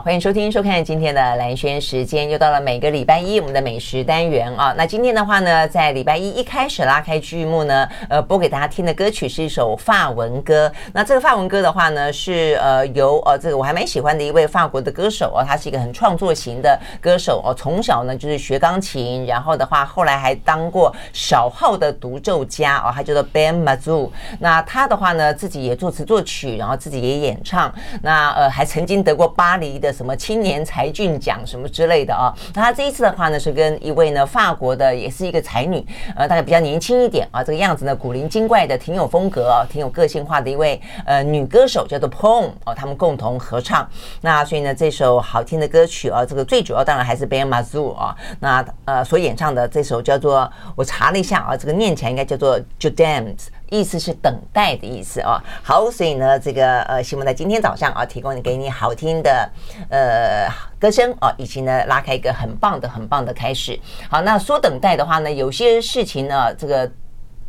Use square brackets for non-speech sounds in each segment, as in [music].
欢迎收听、收看今天的蓝轩时间，又到了每个礼拜一我们的美食单元啊。那今天的话呢，在礼拜一一开始拉开剧目呢，呃，播给大家听的歌曲是一首法文歌。那这个法文歌的话呢，是呃由呃这个我还蛮喜欢的一位法国的歌手哦，他是一个很创作型的歌手哦，从小呢就是学钢琴，然后的话后来还当过小号的独奏家哦，他叫做 Ben Mazu。那他的话呢，自己也作词作曲，然后自己也演唱，那呃还曾经得过巴黎的什么青年才俊奖什么之类的啊？那他这一次的话呢，是跟一位呢法国的，也是一个才女，呃，大概比较年轻一点啊，这个样子呢古灵精怪的，挺有风格啊，挺有个性化的一位呃女歌手，叫做 Pom 哦，他们共同合唱。那所以呢，这首好听的歌曲啊，这个最主要当然还是 Ben Mazou 啊，那呃所演唱的这首叫做我查了一下啊，这个念起来应该叫做 Je t'aime 意思是等待的意思啊，好，所以呢，这个呃，希望在今天早上啊，提供给你好听的呃歌声啊，以及呢，拉开一个很棒的、很棒的开始。好，那说等待的话呢，有些事情呢，这个。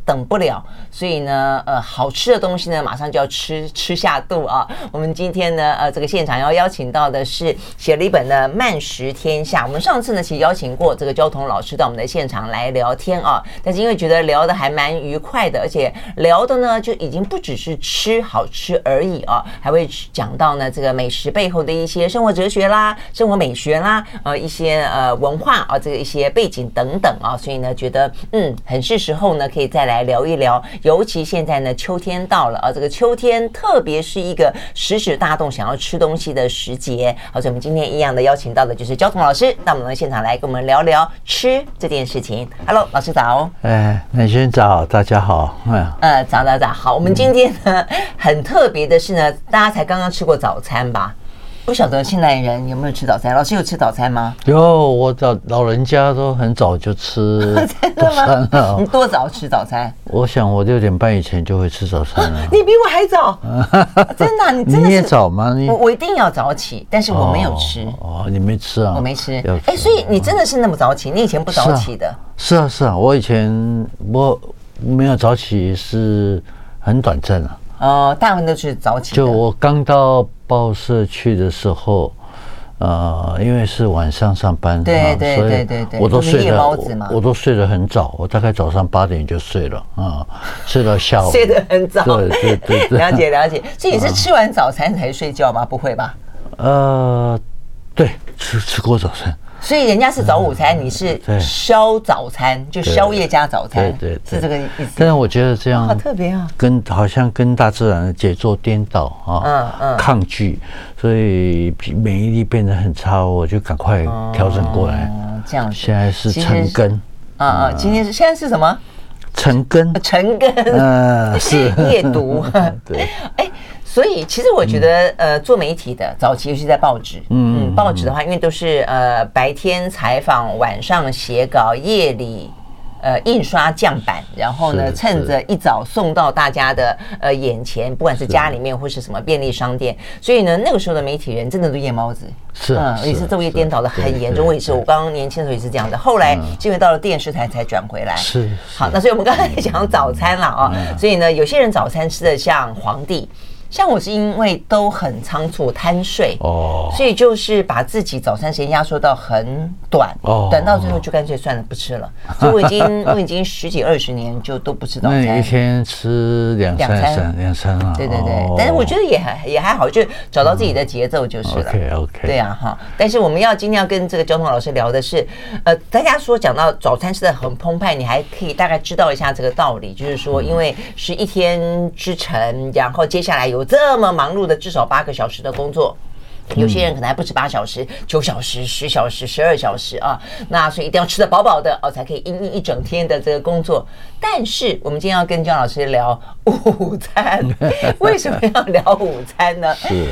等不了，所以呢，呃，好吃的东西呢，马上就要吃吃下肚啊。我们今天呢，呃，这个现场要邀请到的是写了一本呢《慢食天下》。我们上次呢，其实邀请过这个焦桐老师到我们的现场来聊天啊，但是因为觉得聊得还蛮愉快的，而且聊的呢就已经不只是吃好吃而已啊，还会讲到呢这个美食背后的一些生活哲学啦、生活美学啦，呃，一些呃文化啊，这个一些背景等等啊，所以呢，觉得嗯，很是时候呢，可以再来。来聊一聊，尤其现在呢，秋天到了啊，这个秋天特别是一个食指大动想要吃东西的时节。好，所以我们今天一样的邀请到的就是焦桐老师那我们现场来跟我们聊聊吃这件事情。Hello，老师早。哎，兰萱早，大家好。哎，呃，早早早，好。我们今天呢，很特别的是呢，大家才刚刚吃过早餐吧？不晓得现代人有没有吃早餐？老师有吃早餐吗？有，我早老人家都很早就吃 [laughs] 早餐了。你多早吃早餐？我想我六点半以前就会吃早餐了。[laughs] 你比我还早，[laughs] 真的？你真的你也早吗？你我我一定要早起，但是我没有吃。哦，哦你没吃啊？我没吃。哎，所以你真的是那么早起？你以前不早起的？是啊，是啊，是啊，我以前我没有早起是很短暂啊。哦，大部分都是早起。就我刚到报社去的时候，呃，因为是晚上上班，对对对对对，我都睡得，我都睡得很早，我大概早上八点就睡了啊，睡到下午。[laughs] 睡得很早，对对对对，[laughs] 了解了解。所以你是吃完早餐才睡觉吗？不会吧？呃，对，吃吃过早餐。所以人家是早午餐，你是宵早餐，就宵夜加早餐，对对，是这个意思。但是我觉得这样好特别啊，跟好像跟大自然的节奏颠倒啊，嗯嗯，抗拒，所以免疫力变得很差，我就赶快调整过来。这样，现在是成根，啊啊，今天是现在是什么？晨更，晨更，嗯，[laughs] 是。夜读，[laughs] 对，哎。所以，其实我觉得，呃，做媒体的早期，尤其在报纸，嗯，报纸的话，因为都是呃白天采访，晚上写稿，夜里呃印刷酱版，然后呢，趁着一早送到大家的呃眼前，不管是家里面或是什么便利商店。所以呢，那个时候的媒体人真的都夜猫子，是，嗯，也是昼夜颠倒的很严重。我也是，我刚刚年轻的时候也是这样的，后来因为到了电视台才转回来。是，好，那所以我们刚才讲早餐了啊，所以呢，有些人早餐吃的像皇帝。像我是因为都很仓促贪睡哦，所以就是把自己早餐时间压缩到很短哦，短到最后就干脆算了不吃了。[laughs] 所以我已经我已经十几二十年就都不吃早餐，那一天吃两餐两餐啊？对对对，但是我觉得也还也还好，就找到自己的节奏就是了。OK OK，对啊哈。但是我们要今天要跟这个交通老师聊的是，呃，大家说讲到早餐吃的很澎湃，你还可以大概知道一下这个道理，就是说因为是一天之晨，然后接下来有。有这么忙碌的至少八个小时的工作，有些人可能还不止八小时，九小时、十小时、十二小时啊。那所以一定要吃得饱饱的哦，才可以应应一整天的这个工作。但是我们今天要跟姜老师聊午餐，[laughs] 为什么要聊午餐呢？[laughs] 是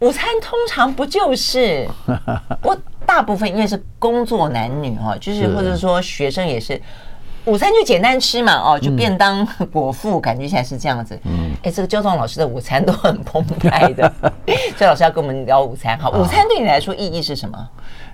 午餐通常不就是 [laughs] 我大部分因为是工作男女哈，就是或者说学生也是。午餐就简单吃嘛，哦，就便当 [laughs] 果腹，嗯、感觉起来是这样子。嗯，哎，这个焦壮老师的午餐都很澎湃的。[laughs] 焦老师要跟我们聊午餐，好，午餐对你来说意义是什么？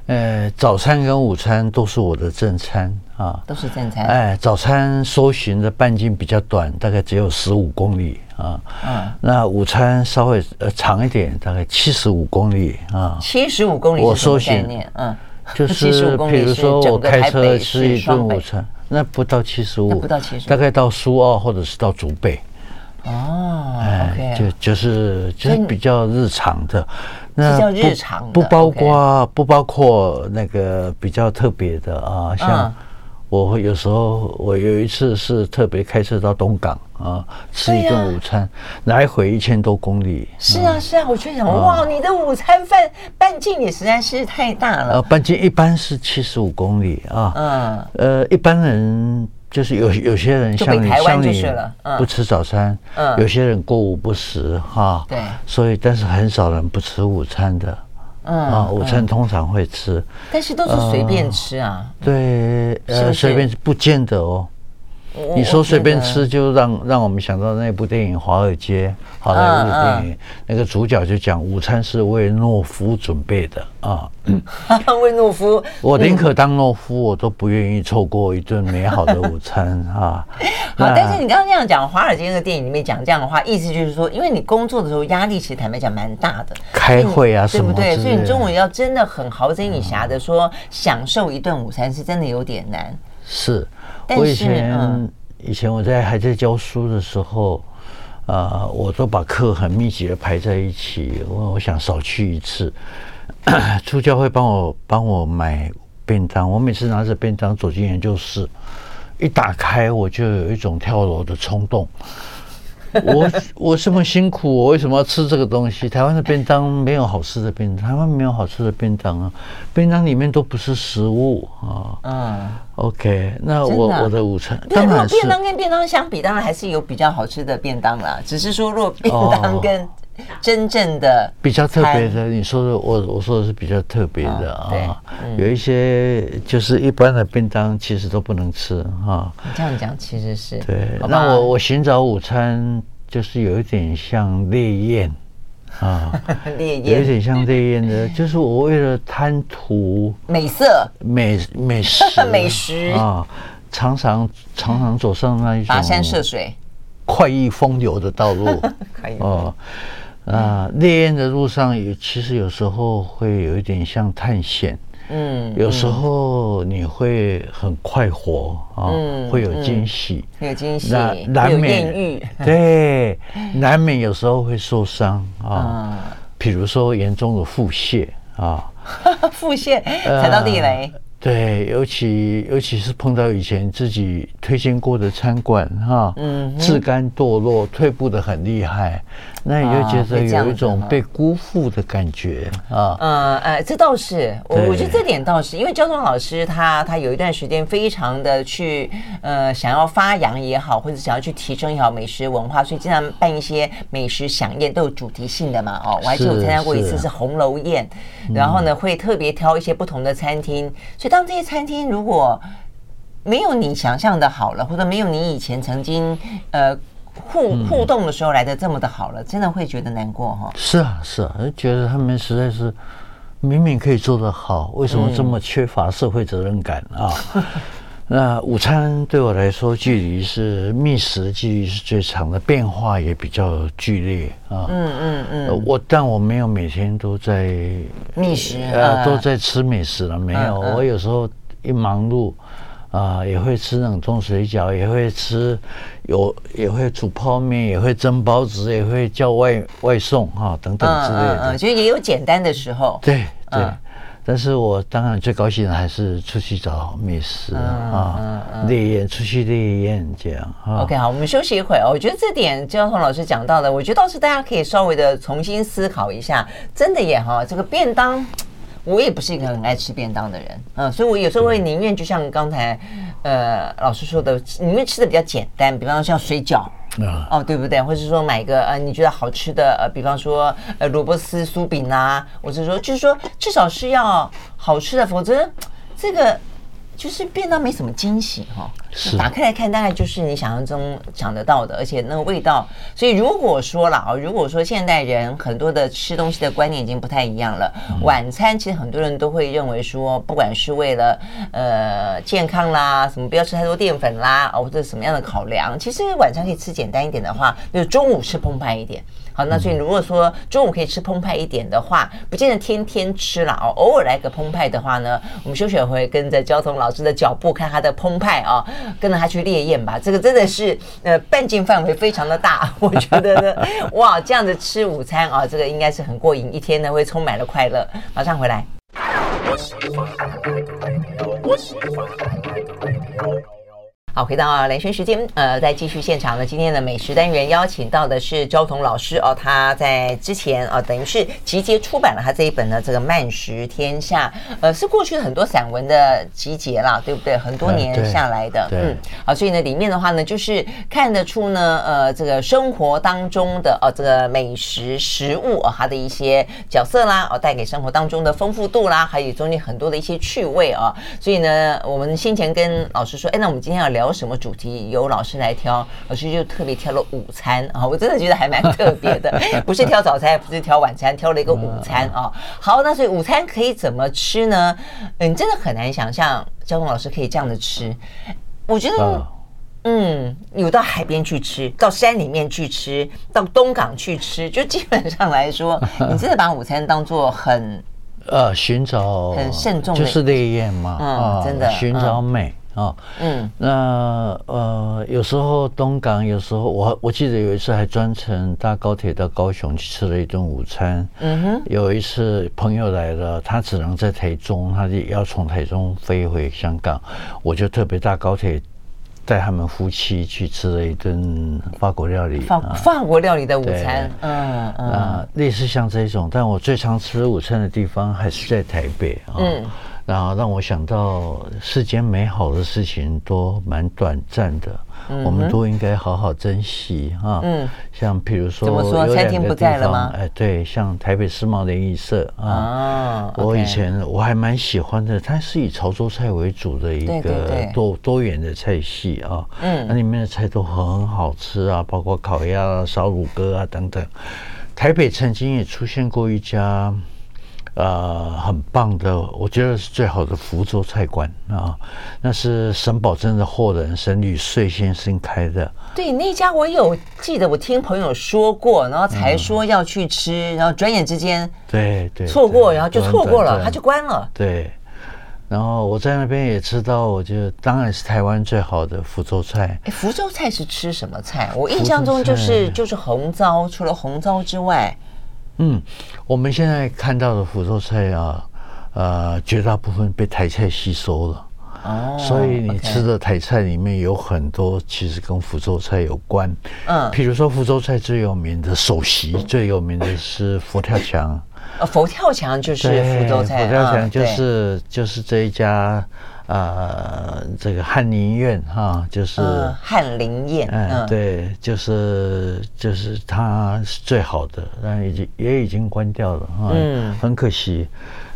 呃，早餐跟午餐都是我的正餐啊，都是正餐。哎，早餐搜寻的半径比较短，大概只有十五公里啊。嗯，那午餐稍微呃长一点，大概七十五公里啊。七十五公里我搜寻？嗯，就是 [laughs] 比如说我开车吃一顿午餐。那不到七十五，不到七十五，大概到苏澳或者是到竹北。哦，哎，就就是就是比较日常的，那日常不包括不包括那个比较特别的啊，像。我会有时候，我有一次是特别开车到东港啊，吃一顿午餐，来回一千多公里。是啊，是啊，我就想，哇，你的午餐饭半径也实在是太大了。呃，半径一般是七十五公里啊。嗯。呃，一般人就是有有些人像你像你不吃早餐，嗯，有些人过午不食哈。对。所以，但是很少人不吃午餐的。嗯啊，午餐通常会吃，但是都是随便吃啊。对，呃，随便不见得哦。你说随便吃，就让让我们想到那部电影《华尔街》，好莱坞的电影，那个主角就讲午餐是为懦夫准备的啊。[laughs] 为懦夫，我宁可当懦夫，我都不愿意错过一顿美好的午餐 [laughs] 啊。好，但是你刚刚这样讲《华尔街》那个电影里面讲这样的话，意思就是说，因为你工作的时候压力其实坦白讲蛮大的，开会啊什么，对不对？所以你中午要真的很豪睁一下的说享受一顿午餐，是真的有点难。是。我以前、嗯、以前我在还在教书的时候，啊、呃，我都把课很密集的排在一起，我我想少去一次。[clears throat] 助教会帮我帮我买便当，我每次拿着便当走进研究室，一打开我就有一种跳楼的冲动。[laughs] 我我这么辛苦，我为什么要吃这个东西？台湾的便当没有好吃的便当，台湾没有好吃的便当啊！便当里面都不是食物啊。嗯，OK，那我我的午餐当然是便当跟便当相比，当然还是有比较好吃的便当啦。只是说，如果便当跟真正的比较特别的，你说的我我说的是比较特别的啊。有一些就是一般的便当，其实都不能吃哈。你这样讲其实是对。那我我寻找午餐。就是有一点像烈焰啊，[laughs] 烈焰有一点像烈焰的，就是我为了贪图 [laughs] 美色、美美食、[laughs] 美食啊，常常常常走上那一种跋山涉水、快意风流的道路。可以哦，啊，烈焰的路上也其实有时候会有一点像探险。嗯，有时候你会很快活啊，会有惊喜，会有惊喜，难免对，难免有时候会受伤啊，比如说严重的腹泻啊，[laughs] 腹泻踩到地雷。对，尤其尤其是碰到以前自己推荐过的餐馆哈，嗯，自甘堕落，退步的很厉害，那你就觉得有一种被辜负的感觉啊。嗯，呃，这倒是，我我觉得这点倒是，因为焦桐老师他他有一段时间非常的去呃想要发扬也好，或者想要去提升也好美食文化，所以经常办一些美食飨宴，都有主题性的嘛。哦，我还记得我参加过一次是红楼宴，然后呢会特别挑一些不同的餐厅，所以当这些餐厅如果没有你想象的好了，或者没有你以前曾经呃互互动的时候来的这么的好了，真的会觉得难过哈。是啊，是啊，觉得他们实在是明明可以做得好，为什么这么缺乏社会责任感啊？[laughs] 那午餐对我来说，距离是觅食的距离是最长的，变化也比较剧烈啊。嗯嗯嗯。我但我没有每天都在觅食，呃，都在吃美食了，没有。我有时候一忙碌啊，也会吃冷冻水饺，也会吃有，也会煮泡面，也会蒸包子，也会叫外外送哈等等之类的。嗯，其实也有简单的时候。对对。但是我当然最高兴的还是出去找美食啊，烈焰出去烈焰这样。OK，好，我们休息一会儿。我觉得这点焦桐老师讲到的，我觉得倒是大家可以稍微的重新思考一下。真的耶哈，这个便当，我也不是一个很爱吃便当的人，嗯，所以我有时候会宁愿就像刚才呃老师说的，宁愿吃的比较简单，比方说像水饺，啊，哦，对不对？或者说买一个呃你觉得好吃的呃，比方说呃萝卜丝酥饼啊，或者说就是说至少是要好吃的，否则这个。就是便当没什么惊喜哈，是打开来看，大概就是你想象中想得到的，而且那个味道。所以如果说了啊，如果说现代人很多的吃东西的观念已经不太一样了，晚餐其实很多人都会认为说，不管是为了呃健康啦，什么不要吃太多淀粉啦，或者什么样的考量，其实晚餐可以吃简单一点的话，就是中午吃澎湃一点。好，那所以如果说中午可以吃澎湃一点的话，不见得天天吃了哦，偶尔来个澎湃的话呢，我们休息会跟着交通老老师的脚步看他的澎湃啊，跟着他去烈焰吧。这个真的是呃半径范围非常的大，[laughs] 我觉得呢，哇，这样子吃午餐啊，这个应该是很过瘾，一天呢会充满了快乐。马上回来。好，回到兰萱时间，呃，在继续现场呢。今天的美食单元邀请到的是周彤老师哦，他在之前啊、呃，等于是集结出版了他这一本呢，这个《慢食天下》，呃，是过去的很多散文的集结啦，对不对？很多年下来的，嗯，好，所以呢，里面的话呢，就是看得出呢，呃，这个生活当中的呃，这个美食食物哦、呃，它的一些角色啦，哦，带给生活当中的丰富度啦，还有中间很多的一些趣味啊，所以呢，我们先前跟老师说，哎，那我们今天要聊。聊什么主题？由老师来挑，老师就特别挑了午餐啊！我真的觉得还蛮特别的，[laughs] 不是挑早餐，也不是挑晚餐，挑了一个午餐啊。好，那所以午餐可以怎么吃呢？嗯，真的很难想象交通老师可以这样的吃。我觉得，嗯，有到海边去吃，到山里面去吃，到东港去吃，就基本上来说，[laughs] 你真的把午餐当做很呃寻找很慎重的，就是烈焰嘛，嗯，真的寻找美。哦，嗯，那呃，有时候东港，有时候我我记得有一次还专程搭高铁到高雄去吃了一顿午餐。嗯哼，有一次朋友来了，他只能在台中，他就要从台中飞回香港，我就特别搭高铁带他们夫妻去吃了一顿法国料理。法法国料理的午餐，嗯嗯，啊，类似像这种，但我最常吃午餐的地方还是在台北啊。嗯。然后让我想到世间美好的事情都蛮短暂的，嗯、我们都应该好好珍惜哈。嗯，像譬如说，怎么说？餐厅不在了吗？哎，对，像台北世贸联谊社啊，哦、我以前我还蛮喜欢的，它是以潮州菜为主的一个多多元的菜系啊。嗯，那里面的菜都很好吃啊，包括烤鸭啊、烧乳鸽啊等等。台北曾经也出现过一家。呃，很棒的，我觉得是最好的福州菜馆啊，那是沈葆桢的后人沈吕穗先生开的。对，那家我有记得，我听朋友说过，然后才说要去吃，嗯、然后转眼之间，对对，错过，然后就错过了，他就关了。对，然后我在那边也吃到，我觉得当然是台湾最好的福州菜。哎，福州菜是吃什么菜？我印象中就是就是红糟，除了红糟之外。嗯，我们现在看到的福州菜啊，呃，绝大部分被台菜吸收了。哦，所以你吃的台菜里面有很多其实跟福州菜有关。嗯，譬如说福州菜最有名的首席，最有名的是佛跳墙。呃，佛跳墙就是福州菜。佛跳墙就是就是这一家。呃，这个翰林院哈，就是翰林院，嗯，对，就是就是它是最好的，但已经也已经关掉了啊，嗯，很可惜。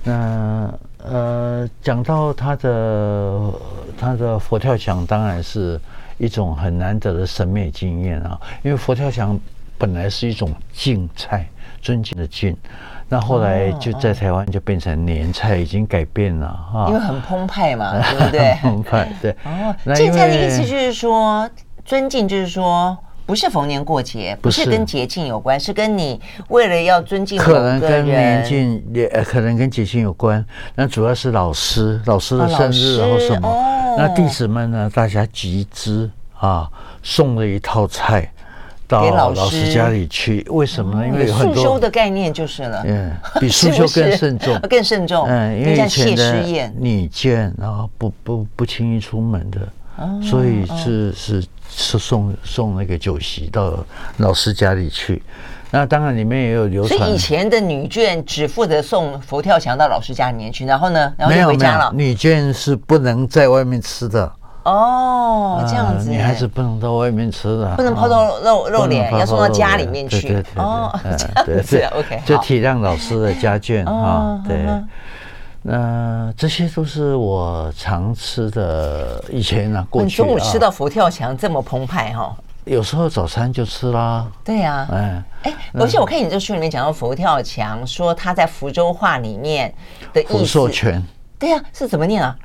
那呃，讲到它的它的佛跳墙，当然是一种很难得的审美经验啊，因为佛跳墙本来是一种敬菜，尊敬的敬。那后来就在台湾就变成年菜，已经改变了哈。因为很澎湃嘛，[laughs] 对不对？澎湃，对。哦，敬菜的意思就是说，尊敬就是说，不是逢年过节，不是跟节庆有关，是跟你为了要尊敬可能跟年庆也可能跟节庆有关。那主要是老师，老师的生日然后什么？那弟子们呢？大家集资啊，送了一套菜。到老师家里去，为什么呢？因为有很多束修的概念就是了，嗯，比 [laughs] 束修更慎重，[laughs] 更慎重。嗯，因为以前的女眷，然后不不不轻易出门的，所以是是是送送那个酒席到老师家里去。那当然里面也有流传。所以以前的女眷只负责送佛跳墙到老师家里面去，然后呢，然后就回家了。女眷是不能在外面吃的。哦，这样子，女孩子不能到外面吃的，不能抛头露露脸，要送到家里面去。哦，[laughs] 这样子，OK，就体谅老师的家眷 [laughs] 啊。对，那这些都是我常吃的。以前呢，过去中午吃到佛跳墙这么澎湃哈？有时候早餐就吃啦。对呀，哎哎，而且我看你这书里面讲到佛跳墙，说他在福州话里面的意思。福寿全。对呀，是怎么念啊？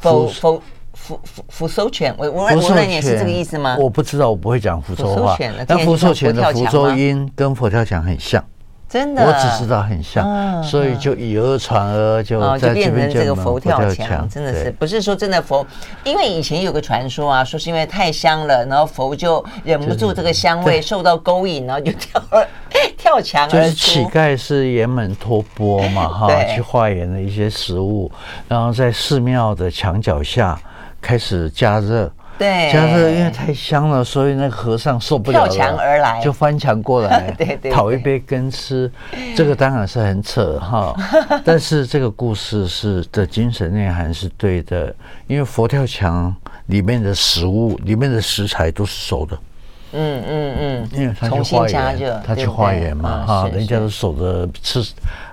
佛佛。福福福寿全，我我我问你是这个意思吗？我不知道，我不会讲福州话。但福寿全的福州音跟佛跳墙很像，真的。我只知道很像，所以就以讹传讹，就就变成这个佛跳墙。真的是不是说真的佛？因为以前有个传说啊，说是因为太香了，然后佛就忍不住这个香味受到勾引，然后就跳了 [laughs] 跳墙。就是乞丐是爷们托钵嘛，哈，去化缘的一些食物，然后在寺庙的墙脚下。开始加热，对，加热因为太香了，所以那个和尚受不了了，跳墙而来，就翻墙过来，[laughs] 对对，讨一杯羹吃。这个当然是很扯哈，[laughs] 但是这个故事是的精神内涵是对的，因为佛跳墙里面的食物、里面的食材都是熟的，嗯嗯嗯，因为他去化缘，他去化缘嘛哈，人家都守着吃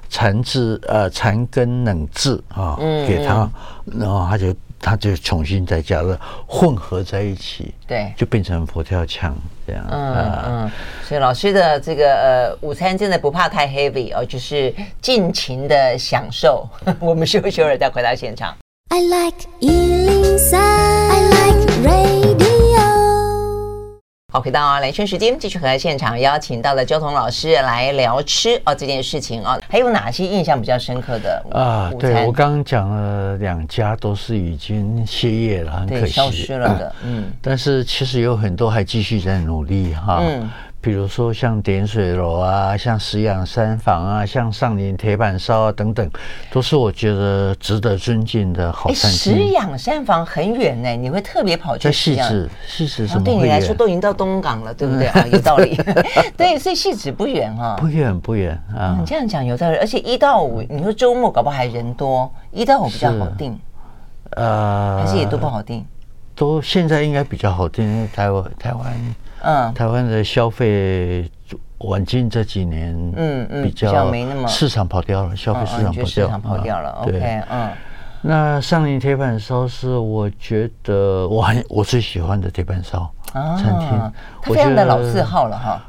残枝呃残根冷炙啊，给他，然后他就。它就重新再加热混合在一起，对，就变成佛跳墙这样。嗯嗯，所以老师的这个呃午餐真的不怕太 heavy 哦，就是尽情的享受。[laughs] 我们休息会儿再回到现场。I like 103, I like radio 好，回到来串时间，继续和现场邀请到了焦彤老师来聊吃哦这件事情啊、哦，还有哪些印象比较深刻的啊？对，我刚刚讲了两家都是已经歇业了，很可惜消失了的，嗯，但是其实有很多还继续在努力哈。嗯比如说像点水楼啊，像石养山房啊，像上林铁板烧啊等等，都是我觉得值得尊敬的好餐厅。食养山房很远呢，你会特别跑去？在汐止，汐止什么？对你来说都已经到东港了，对不对啊？[laughs] 有道理。对，所以汐止不远哈。不远不远啊。你这样讲有道理，而且一到五，你说周末搞不好还人多，一到五比较好定。呃，还是也都不好定。都现在应该比较好定，因为台湾台湾。嗯，台湾的消费晚近这几年，嗯嗯，比较没那么市场跑掉了，消费市场跑掉，市场跑掉了。OK，嗯，那上林铁板烧是我觉得我很我最喜欢的铁板烧餐厅，它非常的老字号了哈，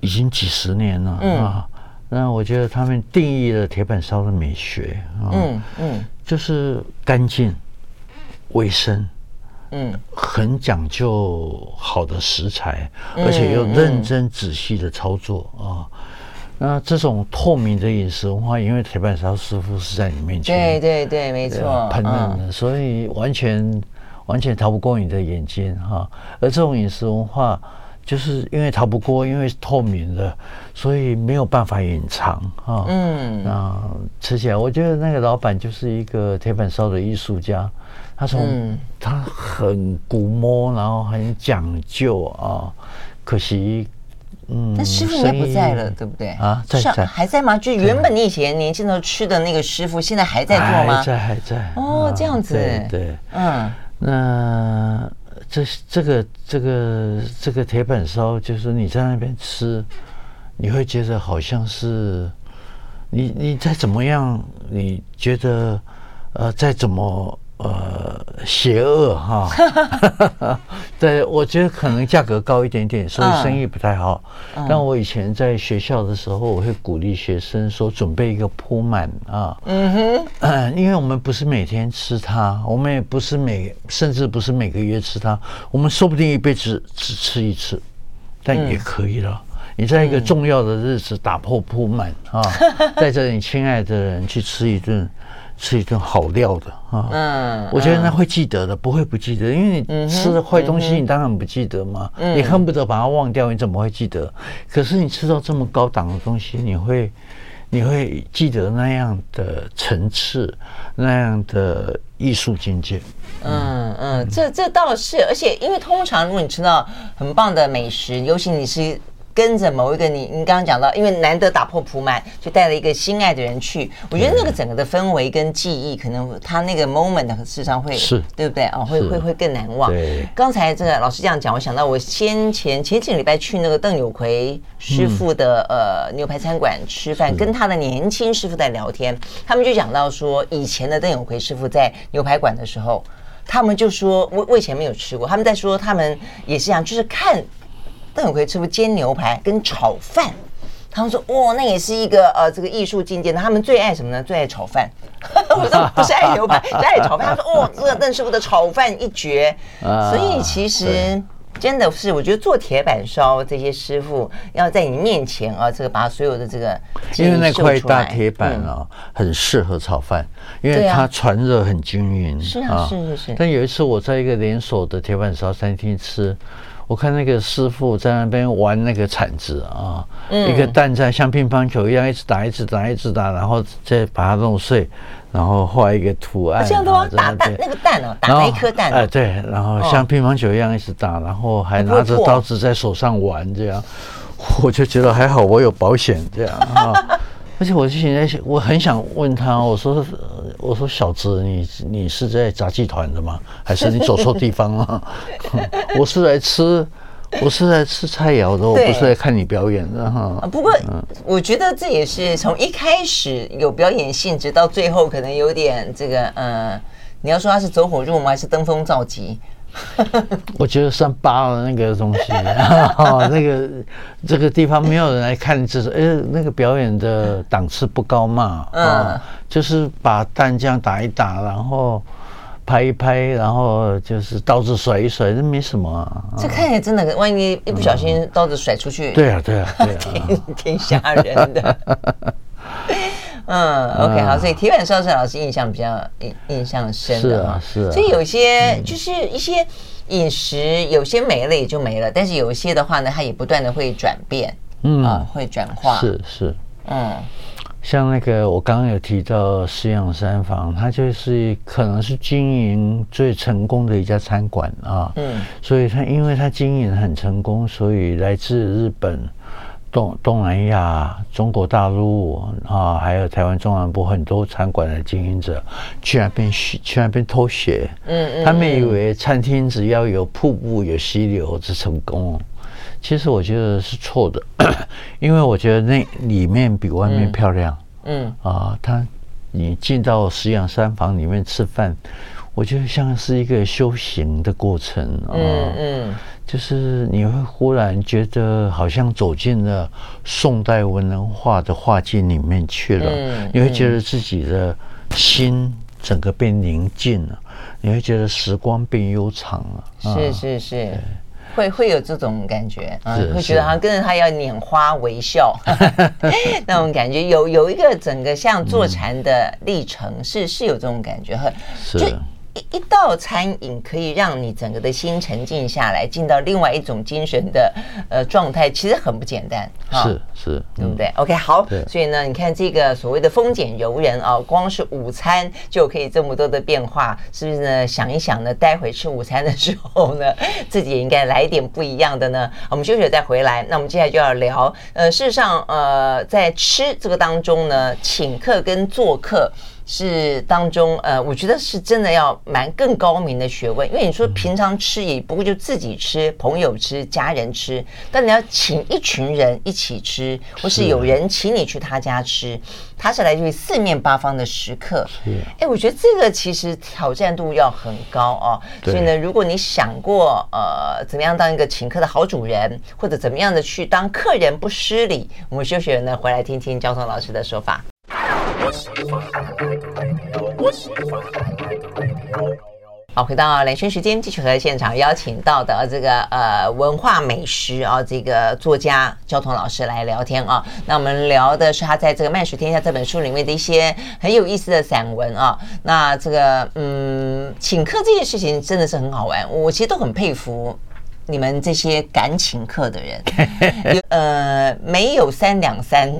已经几十年了啊。那我觉得他们定义了铁板烧的美学，嗯嗯，就是干净、卫生。嗯，很讲究好的食材，而且又认真仔细的操作啊。那这种透明的饮食文化，因为铁板烧师傅是在你面前，对对对，没错，烹饪的，所以完全完全逃不过你的眼睛哈。而这种饮食文化，就是因为逃不过，因为是透明的，所以没有办法隐藏哈。嗯，那吃起来，我觉得那个老板就是一个铁板烧的艺术家。他从他很古摸，然后很讲究啊，可惜，嗯，那师傅应该不在了，对不对？啊，在在还在吗？就原本你以前年轻时候吃的那个师傅，现在还在做吗？还在还在。哦，这样子，对，嗯，那这这个这个这个铁板烧，就是你在那边吃，你会觉得好像是你你再怎么样，你觉得呃再怎么。呃，邪恶哈，[laughs] 对，我觉得可能价格高一点点，所以生意不太好。嗯、但我以前在学校的时候，我会鼓励学生说，准备一个铺满啊，嗯哼、呃，[clears throat] 因为我们不是每天吃它，我们也不是每，甚至不是每个月吃它，我们说不定一辈子只吃一次，但也可以了。嗯、你在一个重要的日子打破铺满啊，[laughs] 带着你亲爱的人去吃一顿。吃一顿好料的啊，嗯，我觉得那会记得的，不会不记得，因为你吃了坏东西，你当然不记得嘛，你恨不得把它忘掉，你怎么会记得？可是你吃到这么高档的东西，你会，你会记得那样的层次，那样的艺术境界。嗯嗯，这这倒是，而且因为通常如果你吃到很棒的美食，尤其你是。跟着某一个你你刚刚讲到，因为难得打破普满，就带了一个心爱的人去。我觉得那个整个的氛围跟记忆，可能他那个 moment 事实上会是对不对啊？会会会更难忘。刚才这个老师这样讲，我想到我先前前几个礼拜去那个邓有奎师傅的、嗯、呃牛排餐馆吃饭，跟他的年轻师傅在聊天，他们就讲到说，以前的邓有奎师傅在牛排馆的时候，他们就说我我以前没有吃过，他们在说他们也是这样，就是看。邓有奎吃不煎牛排跟炒饭，他们说哦，那也是一个呃这个艺术境界。那他们最爱什么呢？最爱炒饭。[laughs] 我说不是爱牛排，是爱炒饭。他说哦，这个邓师傅的炒饭一绝。所以其实真的是，我觉得做铁板烧这些师傅要在你面前啊，这个把所有的这个因为那块大铁板啊，很适合炒饭，因为它传热很均匀。是啊，是是是。但有一次我在一个连锁的铁板烧餐厅吃。我看那个师傅在那边玩那个铲子啊，嗯、一个蛋在像乒乓球一样一直打，一直打，一直打，然后再把它弄碎，然后画一个图案。这样的话，打蛋那个蛋哦，打了一颗蛋。哎，对，然后像乒乓球一样一直打，然后还拿着刀子在手上玩，这样，我就觉得还好，我有保险这样啊。[laughs] 而且我之前在想我很想问他，我说。我说小子，你你是在杂技团的吗？还是你走错地方了？[laughs] 我是来吃，我是来吃菜肴的，我不是来看你表演的哈。不过我觉得这也是从一开始有表演性质，到最后可能有点这个，呃，你要说他是走火入魔，还是登峰造极？我觉得算扒了那个东西，[laughs] 那个这个地方没有人来看，就是哎，那个表演的档次不高嘛，嗯，就是把蛋这样打一打，然后拍一拍，然后就是刀子甩一甩，这没什么啊。这看起来真的，万一一不小心刀子甩出去，对啊，对啊，[laughs] 挺挺吓人的。[laughs] 嗯，OK，好，所以铁板烧是老师印象比较印印象深的嘛，是啊，是啊，所以有些就是一些饮食，有些没了也就没了，但是有一些的话呢，它也不断的会转变，嗯，啊，会转化，是是，嗯，像那个我刚刚有提到饲养三房，它就是可能是经营最成功的一家餐馆啊，嗯，所以它因为它经营很成功，所以来自日本。东东南亚、中国大陆啊，还有台湾中南部很多餐馆的经营者去那边去那边偷学，嗯嗯，他们以为餐厅只要有瀑布、有溪流就成功，其实我觉得是错的，[coughs] 因为我觉得那里面比外面漂亮，嗯，嗯啊，他你进到石羊山房里面吃饭，我觉得像是一个修行的过程啊，嗯。嗯就是你会忽然觉得好像走进了宋代文人画的画境里面去了，嗯、你会觉得自己的心整个变宁静了，你会觉得时光变悠长了。是是是，对会会有这种感觉啊，会觉得好像跟着他要拈花微笑 [laughs] 那种感觉，有有一个整个像坐禅的历程，嗯、是是有这种感觉，很是。一道餐饮可以让你整个的心沉静下来，进到另外一种精神的呃状态，其实很不简单。是是，对不对？OK，好。所以呢，你看这个所谓的丰俭由人啊，光是午餐就可以这么多的变化，是不是呢？想一想呢，待会吃午餐的时候呢，自己也应该来一点不一样的呢。我们休息再回来。那我们接下来就要聊，呃，事实上，呃，在吃这个当中呢，请客跟做客。是当中，呃，我觉得是真的要蛮更高明的学问，因为你说平常吃也不过就自己吃、朋友吃、家人吃，但你要请一群人一起吃，或是有人请你去他家吃，他是来自于四面八方的食客。哎，我觉得这个其实挑战度要很高哦。所以呢，如果你想过呃怎么样当一个请客的好主人，或者怎么样的去当客人不失礼，我们休息了呢，回来听听交通老师的说法。好，回到兰萱时间，继续和现场邀请到的这个呃文化美食啊，这个作家焦桐老师来聊天啊。那我们聊的是他在这个《漫水天下》这本书里面的一些很有意思的散文啊。那这个嗯，请客这件事情真的是很好玩，我其实都很佩服。你们这些敢请客的人，[laughs] 呃，没有三两三，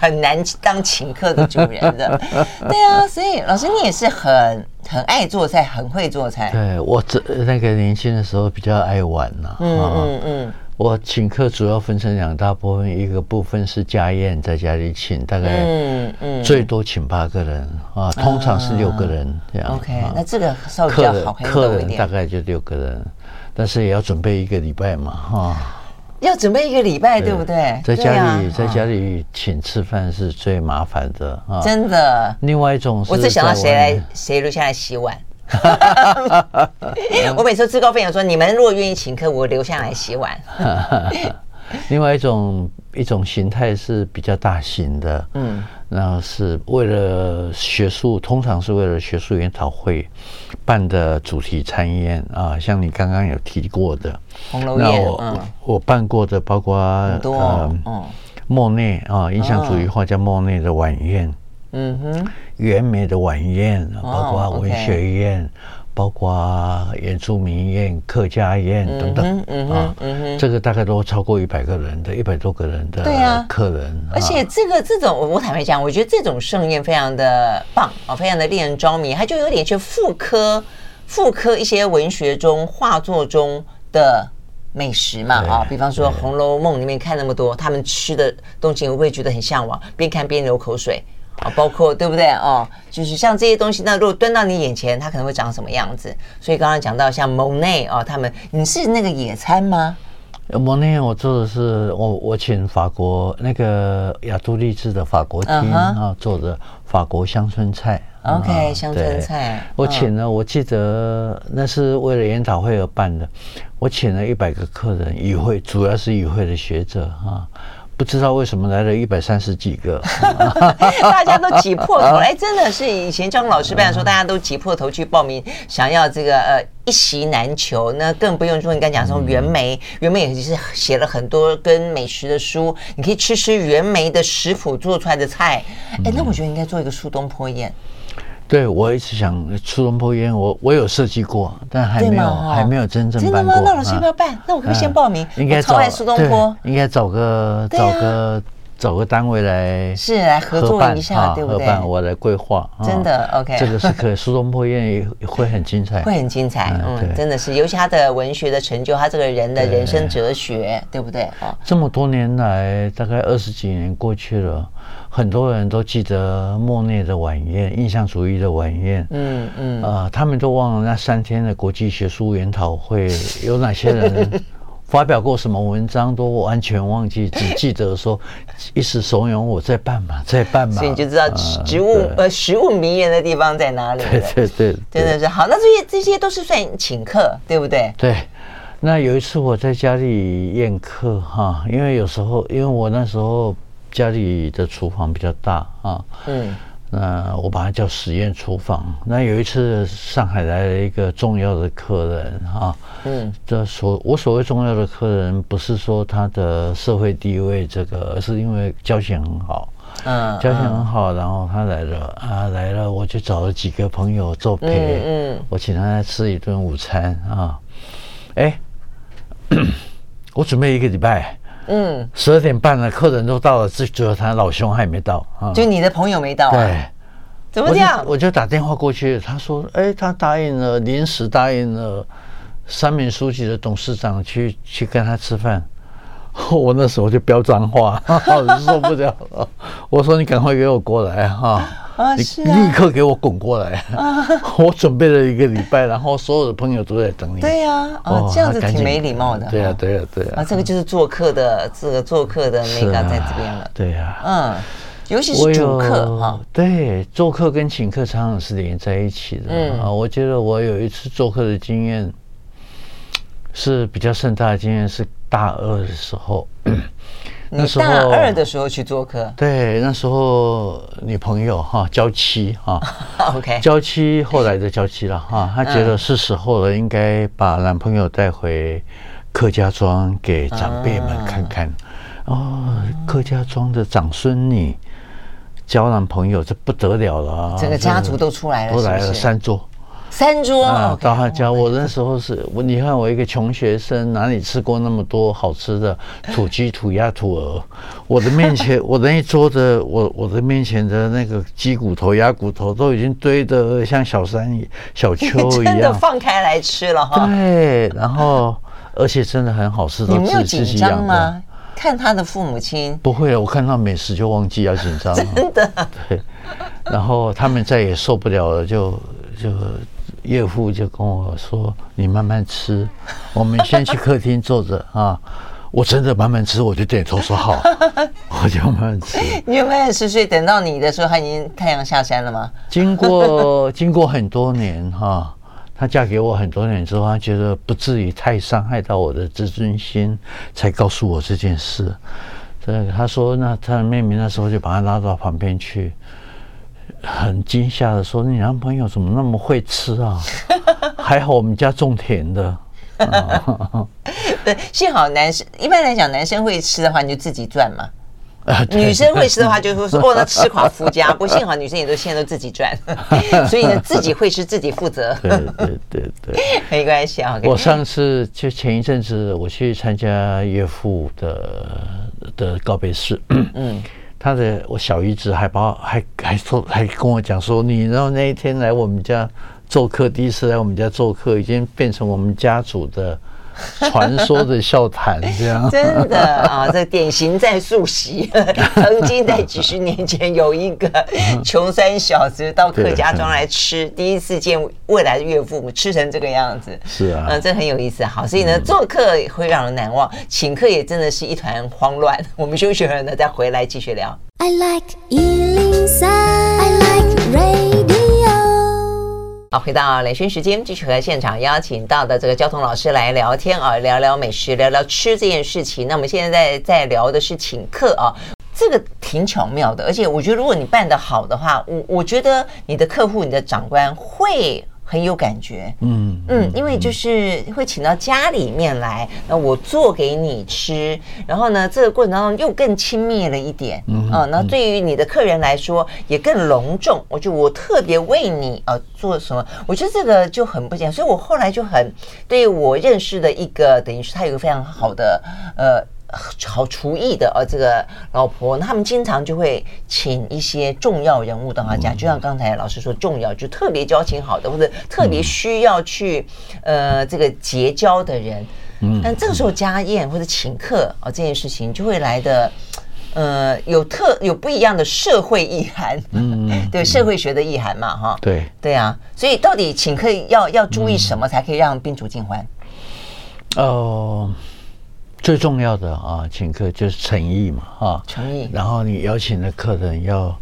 很难当请客的主人的。[laughs] 对啊，所以老师你也是很很爱做菜，很会做菜。对，我这那个年轻的时候比较爱玩呐，嗯嗯嗯，我请客主要分成两大部分，一个部分是家宴，在家里请，大概嗯嗯，最多请八个人啊，通常是六个人这样。OK，那这个稍微比较好，客人大概就六个人，但是也要准备一个礼拜嘛，哈。要准备一个礼拜，对不对？在家里，在家里请吃饭是最麻烦的啊！真的。另外一种是，我只想到谁来，谁留下来洗碗。[laughs] 我每次自告奋勇说：“你们如果愿意请客，我留下来洗碗。[laughs] ”另外一种一种形态是比较大型的，嗯，那是为了学术，通常是为了学术研讨会办的主题餐宴啊，像你刚刚有提过的。红楼宴，我、嗯、我办过的包括很多，嗯、呃，莫内啊，印象主义画家莫内的晚宴，嗯哼，袁枚的晚宴，包括文学宴。包括原住民宴、客家宴等等，嗯啊，这个大概都超过一百个人的，一百多个人的客人。啊、而且这个这种，我坦白讲，我觉得这种盛宴非常的棒啊，非常的令人着迷。它就有点去复刻、复刻一些文学中、画作中的美食嘛啊，比方说《红楼梦》里面看那么多，他们吃的东西，会不会觉得很向往？边看边流口水。啊，包括对不对哦？就是像这些东西，那如果端到你眼前，它可能会长什么样子？所以刚刚讲到像蒙内哦，他们，你是那个野餐吗？蒙内我做的是我我请法国那个亚都丽致的法国厅啊做的法国乡村菜。OK，乡村菜。我请了，我记得那是为了研讨会而办的，我请了一百个客人，与会主要是与会的学者啊。不知道为什么来了一百三十几个，[laughs] 大家都挤破头，[laughs] 哎，真的是以前张老师办的时候，大家都挤破头去报名，想要这个呃一席难求。那更不用说你刚讲说袁枚，袁枚也是写了很多跟美食的书，你可以吃吃袁枚的食谱做出来的菜。哎，那我觉得应该做一个苏东坡宴。对，我一直想苏东坡宴，我我有设计过，但还没有还没有真正办过。真的吗？那老师要不要办？那我可不可以先报名？应该找苏东坡，应该找个找个找个单位来是来合作一下，对不对？合办我来规划。真的 OK，这个是可以。苏东坡宴也会很精彩，会很精彩。嗯，真的是，尤其他的文学的成就，他这个人的人生哲学，对不对？啊，这么多年来，大概二十几年过去了。很多人都记得莫内的晚宴，印象主义的晚宴。嗯嗯，啊、呃，他们都忘了那三天的国际学术研讨会有哪些人 [laughs] 发表过什么文章，都完全忘记，只记得说一时怂恿我再办嘛，再办嘛。所以你就知道植物呃食物迷人的地方在哪里。对对对，真的是好。那这些这些都是算请客，对不对？对。那有一次我在家里宴客哈，因为有时候因为我那时候。家里的厨房比较大啊，嗯，那我把它叫实验厨房。那有一次上海来了一个重要的客人啊，嗯，这所我所谓重要的客人，不是说他的社会地位这个，而是因为交情很好，嗯，交情很好，然后他来了啊，来了，我就找了几个朋友作陪，嗯，我请他来吃一顿午餐啊，哎，[coughs] 我准备一个礼拜。嗯，十二点半了，客人都到了，只只有他老兄还没到啊。就你的朋友没到啊？对，怎么这样？我就打电话过去，他说：“哎，他答应了，临时答应了三民书记的董事长去去跟他吃饭。” [laughs] 我那时候就飙脏话，[laughs] 我受不了了。[laughs] 我说：“你赶快给我过来哈！”啊，你立刻给我滚过来！啊，我准备了一个礼拜，然后所有的朋友都在等你。对呀，哦，这样子挺没礼貌的。对呀，对呀，对呀。啊，这个就是做客的，这个做客的那个在这边了。对呀，嗯，尤其是主客哈。对，做客跟请客常常是连在一起的。嗯啊，我觉得我有一次做客的经验是比较盛大的经验，是大二的时候。那时候大二的时候去做客，对，那时候女朋友哈，娇妻哈，[laughs] OK，娇妻后来的娇妻了哈，她觉得是时候了，应该把男朋友带回客家庄给长辈们看看。哦，客家庄的长孙女交男朋友，这不得了了，整个家族都出来了，都来了三桌。三桌啊，到他家，我那时候是我，你看我一个穷学生，哪里吃过那么多好吃的土鸡、土鸭、土鹅？我的面前，[laughs] 我那一桌的，我我的面前的那个鸡骨头、鸭骨头都已经堆得像小山、小丘 [laughs] 一样，真的放开来吃了哈。对，然后。而且真的很好吃，都自己自己养的。看他的父母亲不会，我看到美食就忘记要紧张，[laughs] 真的。对，然后他们再也受不了了，就就岳父就跟我说：“你慢慢吃，[laughs] 我们先去客厅坐着啊。”我真的慢慢吃，我就点头说好，[laughs] 我就慢慢吃。你慢慢吃，所以等到你的时候，他已经太阳下山了吗？经过 [laughs] 经过很多年哈。她嫁给我很多年之后，她觉得不至于太伤害到我的自尊心，才告诉我这件事。对，她说，那她的妹妹那时候就把她拉到旁边去，很惊吓的说：“你男朋友怎么那么会吃啊？[laughs] 还好我们家种田的。[laughs] ”对，幸好男生一般来讲，男生会吃的话，你就自己赚嘛。女生会吃的话，就会说 [laughs] 哦，那吃垮夫家。不幸好女生也都现在都自己赚，所以呢，自己会吃自己负责。对对对对，没关系啊。我上次就前一阵子我去参加岳父的的告别式，嗯，他的我小姨子还把还还说还跟我讲说，你然后那一天来我们家做客，第一次来我们家做客，已经变成我们家族的。传说的笑谈，这样 [laughs] 真的啊，这典型在溯溪。[laughs] 曾经在几十年前，有一个穷酸小子到客家庄来吃，第一次见未来的岳父母，吃成这个样子。是啊，嗯，这很有意思。好，所以呢，做客会让人难忘，请客也真的是一团慌乱。[laughs] 我们休息会儿呢，再回来继续聊。I like 103, I like radio 好，回到雷军时间，继续和现场邀请到的这个交通老师来聊天啊，聊聊美食，聊聊吃这件事情。那我们现在在在聊的是请客啊，这个挺巧妙的，而且我觉得如果你办得好的话，我我觉得你的客户、你的长官会。很有感觉，嗯嗯，因为就是会请到家里面来，那我做给你吃，然后呢，这个过程当中又更亲密了一点，嗯啊，那对于你的客人来说也更隆重。我就我特别为你呃做什么，我觉得这个就很不简单，所以我后来就很对我认识的一个，等于是他有个非常好的呃。好厨艺的呃，这个老婆，他们经常就会请一些重要人物到他家，就像刚才老师说，重要就特别交情好的，或者特别需要去呃这个结交的人。嗯，但这个时候家宴或者请客啊这件事情就会来的呃有特有不一样的社会意涵，嗯，[laughs] 对社会学的意涵嘛，哈，对。对啊，所以到底请客要要注意什么才可以让宾主尽欢？哦。最重要的啊，请客就是诚意嘛，哈，诚意。然后你邀请的客人要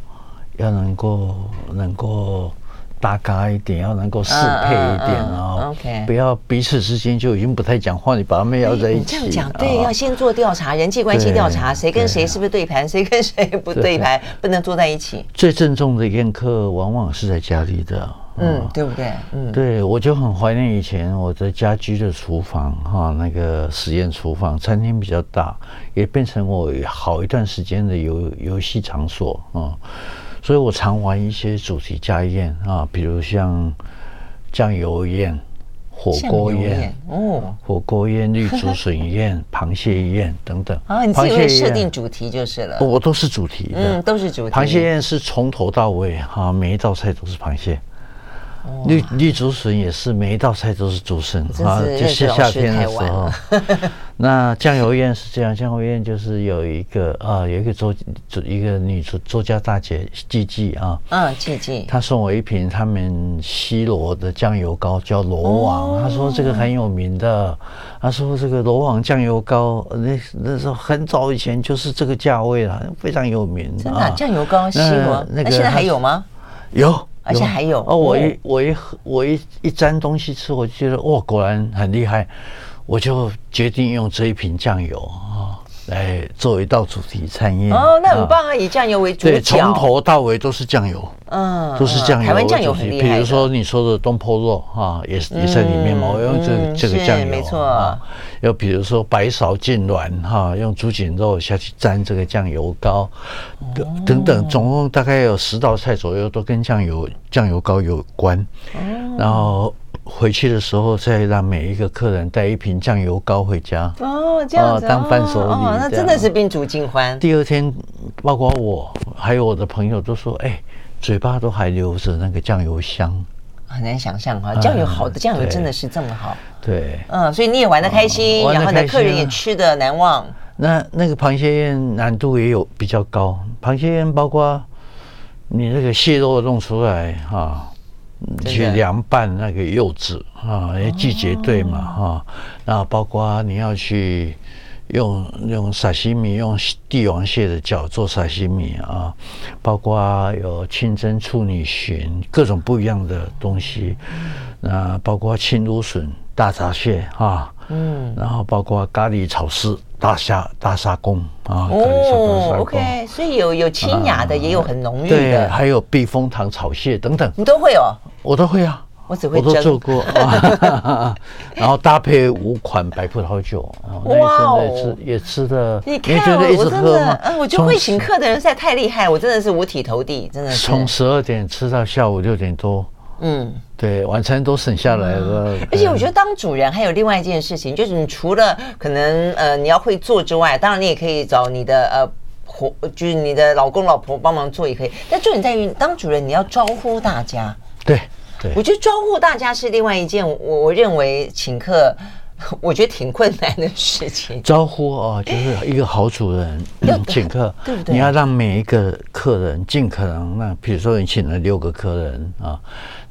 要能够能够搭嘎一点，要能够适配一点啊，OK，不要彼此之间就已经不太讲话，你把他们邀在一起。这样讲对，要先做调查，人际关系调查，谁跟谁是不是对盘，谁跟谁不对盘，不能坐在一起。最郑重的宴客往往是在家里的。嗯，对不对？嗯，对，我就很怀念以前我的家居的厨房哈，那个实验厨房，餐厅比较大，也变成我好一段时间的游游戏场所啊，所以我常玩一些主题家宴啊，比如像酱油宴、火锅宴。哦，火锅宴、绿竹笋宴、[laughs] 螃蟹宴等等。啊，你自己会设定主题就是了，我都是主题的，嗯，都是主题。螃蟹宴是从头到尾哈，每一道菜都是螃蟹。绿绿竹笋也是，每一道菜都是竹笋啊，就是夏天的时候。那酱油宴是这样，酱油宴就是有一个啊，有一个作一个女作作家大姐季季啊，嗯，季季，她送我一瓶他们西罗的酱油膏，叫罗王，她说这个很有名的，她说这个罗王酱油膏，那那时候很早以前就是这个价位了，非常有名。真的酱油膏西罗，那现在还有吗？有。而且还有。哦，我一我一我一一沾东西吃，我就觉得哇，果然很厉害，我就决定用这一瓶酱油啊。来做一道主题餐宴哦，那很棒啊！以酱油为主，对，从头到尾都是酱油，嗯，都是酱油。台湾酱油很厉害。比如说你说的东坡肉啊，也是也在里面嘛。我用这这个酱油，没错。又比如说白芍浸卵哈，用猪颈肉下去沾这个酱油膏，等等，总共大概有十道菜左右都跟酱油酱油膏有关。然后。回去的时候，再让每一个客人带一瓶酱油膏回家哦，这样子、哦、当伴手礼、哦，那真的是宾主尽欢。第二天，包括我还有我的朋友都说：“哎，嘴巴都还留着那个酱油香。”很难想象哈，酱油好的酱油真的是这么好。对，嗯，所以你也玩得开心，然后呢，客人也吃的难忘。那那个螃蟹宴难度也有比较高，螃蟹宴包括你那个蟹肉弄出来哈，去凉拌那个柚子啊，因为季节对嘛哈，那包括你要去。用用沙西米，用帝王蟹的脚做沙西米啊，包括有清蒸处女鲟，各种不一样的东西。那包括青芦笋、大闸蟹啊，嗯，然后包括咖喱炒丝、大虾、大沙公啊。哦，OK，所以有有清雅的，也有很浓郁的，对，还有避风塘炒蟹等等，你都会哦？我都会啊。我只会我都做过，[laughs] [laughs] 然后搭配五款白葡萄酒，哇哦，吃也吃的，你看我真的，嗯，我觉得会请客的人实在太厉害，我真的是五体投地，真的是从十二点吃到下午六点多，嗯，对，晚餐都省下来了。而且我觉得当主人还有另外一件事情，就是你除了可能呃你要会做之外，当然你也可以找你的呃婆，就是你的老公老婆帮忙做也可以，但重点在于当主人你要招呼大家，对。我觉得招呼大家是另外一件，我我认为请客，我觉得挺困难的事情。招呼哦，就是一个好主人请客，对不对？你要让每一个客人尽可能让，比如说你请了六个客人啊，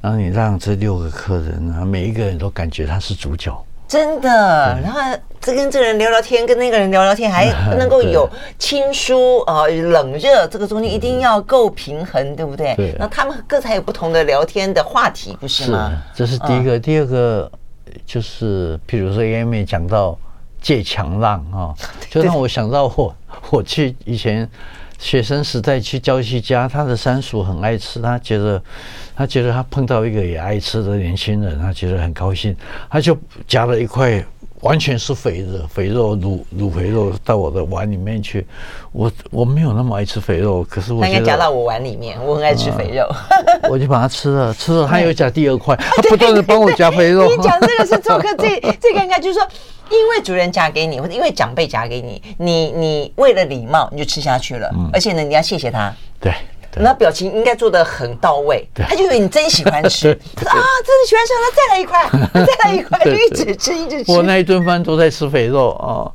然后你让这六个客人啊，每一个人都感觉他是主角。真的，然后这跟这个人聊聊天，跟那个人聊聊天，还不能够有 [laughs] 亲疏啊，冷热，这个中间一定要够平衡，对不对？对。那他们各自还有不同的聊天的话题，不是吗？是，这是第一个。第二个就是，譬如说，Amy 讲到借强浪 [laughs] 啊，就让我想到我 [laughs] 我去以前学生时代去郊区家，他的三叔很爱吃，他觉得。他觉得他碰到一个也爱吃的年轻人，他觉得很高兴，他就夹了一块完全是肥的肥肉卤卤肥肉到我的碗里面去。我我没有那么爱吃肥肉，可是我应该夹到我碗里面，我很爱吃肥肉，我就把它吃了，吃了他又夹第二块，[laughs] 他不断的帮我夹肥肉。你讲这个是做客最最尴尬，就是说，因为主人夹给你，或者因为长辈夹给你，你你为了礼貌你就吃下去了，而且呢你要谢谢他。对。那表情应该做的很到位，他就以为你真喜欢吃，[laughs] 他说啊，真的喜欢吃，那再来一块，[laughs] 再来一块，就一直吃，一直吃。我那一顿饭都在吃肥肉啊。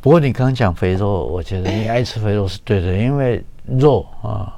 不过你刚刚讲肥肉，我觉得你爱吃肥肉是对的，因为肉啊，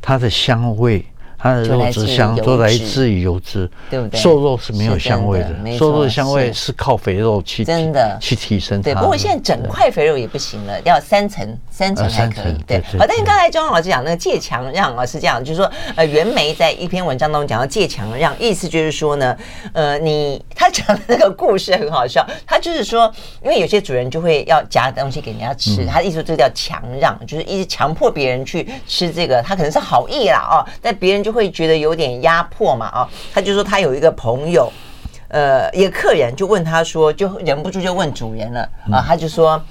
它的香味。它的肉质香都来自于油脂，对不对？瘦肉是没有香味的，瘦肉的香味是靠肥肉去真的去提升。对，不过现在整块肥肉也不行了，要三层，三层才可以。对，好。但是刚才庄老师讲那个借强让啊，是这样，就是说，呃，袁枚在一篇文章当中讲到借强让，意思就是说呢，呃，你他讲的那个故事很好笑，他就是说，因为有些主人就会要夹东西给人家吃，他的意思这个叫强让，就是一直强迫别人去吃这个，他可能是好意啦，哦，但别人就。会觉得有点压迫嘛？啊，他就说他有一个朋友，呃，一个客人就问他说，就忍不住就问主人了啊，他就说：“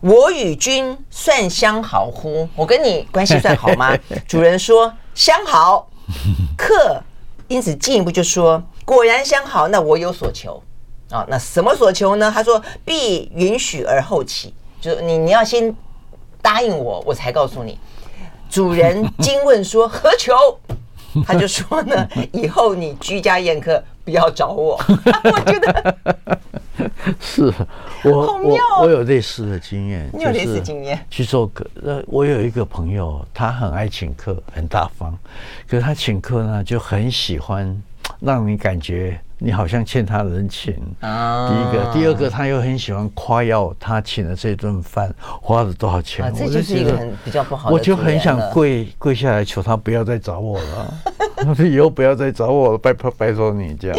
我与君算相好乎？我跟你关系算好吗？” [laughs] 主人说：“相好。”客因此进一步就说：“果然相好，那我有所求啊。那什么所求呢？”他说：“必允许而后起，就你你要先答应我，我才告诉你。”主人惊问说：“何求？” [laughs] 他就说呢，以后你居家宴客不要找我。[laughs] 我觉得 [laughs] 是，我我我有类似的经验，你有类似经验去做客。呃，我有一个朋友，他很爱请客，很大方，可是他请客呢，就很喜欢让你感觉。你好像欠他人情啊！第一个，第二个，他又很喜欢夸耀他请的这顿饭花了多少钱。这就是一个很比较不好的。我就很想跪跪下来求他不要再找我了，[laughs] 以后不要再找我了，拜拜拜托你这样。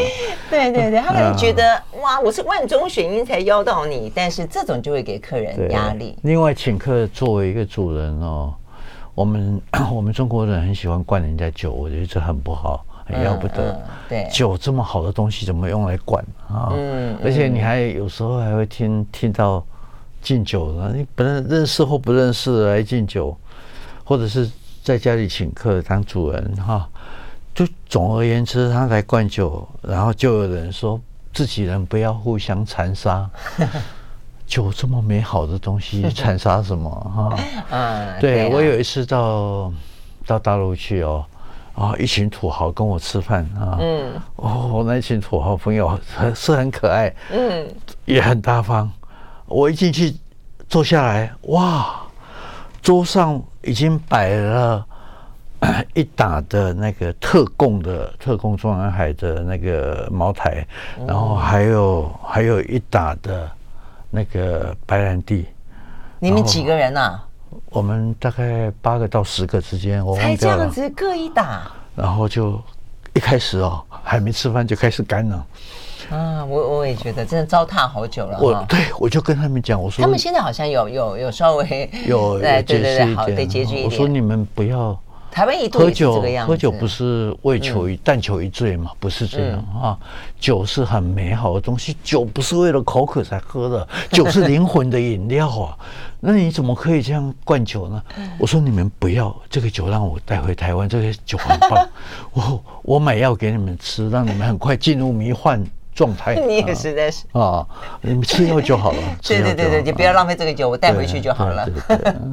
对对对，他可能觉得哇，我是万中选一才邀到你，但是这种就会给客人压力。另外，请客作为一个主人哦，我们 [coughs] 我们中国人很喜欢灌人家酒，我觉得这很不好。很要不得，对酒这么好的东西怎么用来灌啊？嗯，而且你还有时候还会听听到敬酒的，你不认认识或不认识的来敬酒，或者是在家里请客当主人哈，就总而言之，他来灌酒，然后就有人说自己人不要互相残杀，[laughs] 酒这么美好的东西残杀什么哈？嗯，[laughs] 对我有一次到到大陆去哦。啊，一群土豪跟我吃饭啊，嗯，哦，那群土豪朋友很是很可爱，嗯，也很大方。我一进去坐下来，哇，桌上已经摆了 [clears throat] 一打的那个特供的特供中南海的那个茅台，然后还有还有一打的那个白兰地。你们几个人呐、啊？我们大概八个到十个之间，我才这样子各一打，然后就一开始哦，还没吃饭就开始干了。啊，我我也觉得真的糟蹋好久了。我对我就跟他们讲，我说他们现在好像有有有稍微有 [laughs] 对对对对好对结局一点。我说你们不要。台湾一度喝酒，喝酒不是为求一但求一醉嘛？不是这样啊！酒是很美好的东西，酒不是为了口渴才喝的，酒是灵魂的饮料啊！那你怎么可以这样灌酒呢？我说你们不要这个酒，让我带回台湾，这个酒很棒，[laughs] 我我买药给你们吃，让你们很快进入迷幻。状态，[laughs] 你也实在是啊，你们吃药就好了。对对对对，就不要浪费这个酒，我带回去就好了。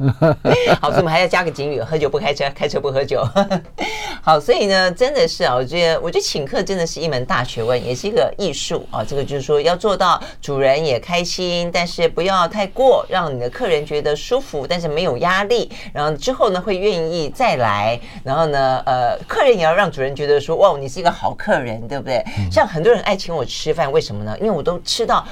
[laughs] 好，所以我们还要加个警语：喝酒不开车，开车不喝酒。[laughs] 好，所以呢，真的是啊，我觉得，我觉得请客真的是一门大学问，也是一个艺术啊。这个就是说，要做到主人也开心，但是不要太过，让你的客人觉得舒服，但是没有压力。然后之后呢，会愿意再来。然后呢，呃，客人也要让主人觉得说，哇，你是一个好客人，对不对？像很多人爱请我。吃饭为什么呢？因为我都吃到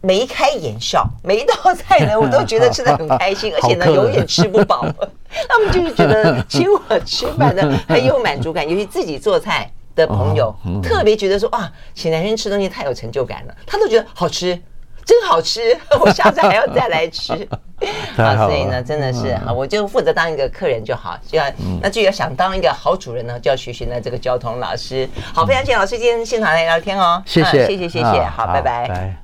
眉开眼笑，每一道菜呢，我都觉得吃的很开心，[laughs] 而且呢，永远吃不饱。[laughs] 他们就是觉得请我吃饭呢很有满足感，尤其自己做菜的朋友，特别觉得说哇，请男生吃东西太有成就感了，他都觉得好吃。真好吃，[laughs] 我下次还要再来吃。[laughs] 好，所以呢，真的是啊，我就负责当一个客人就好。就要那就要想当一个好主人呢，就要学习呢这个交通老师。好，非常谢谢老师今天现场来聊天哦。谢谢，谢谢，谢谢。好，拜拜。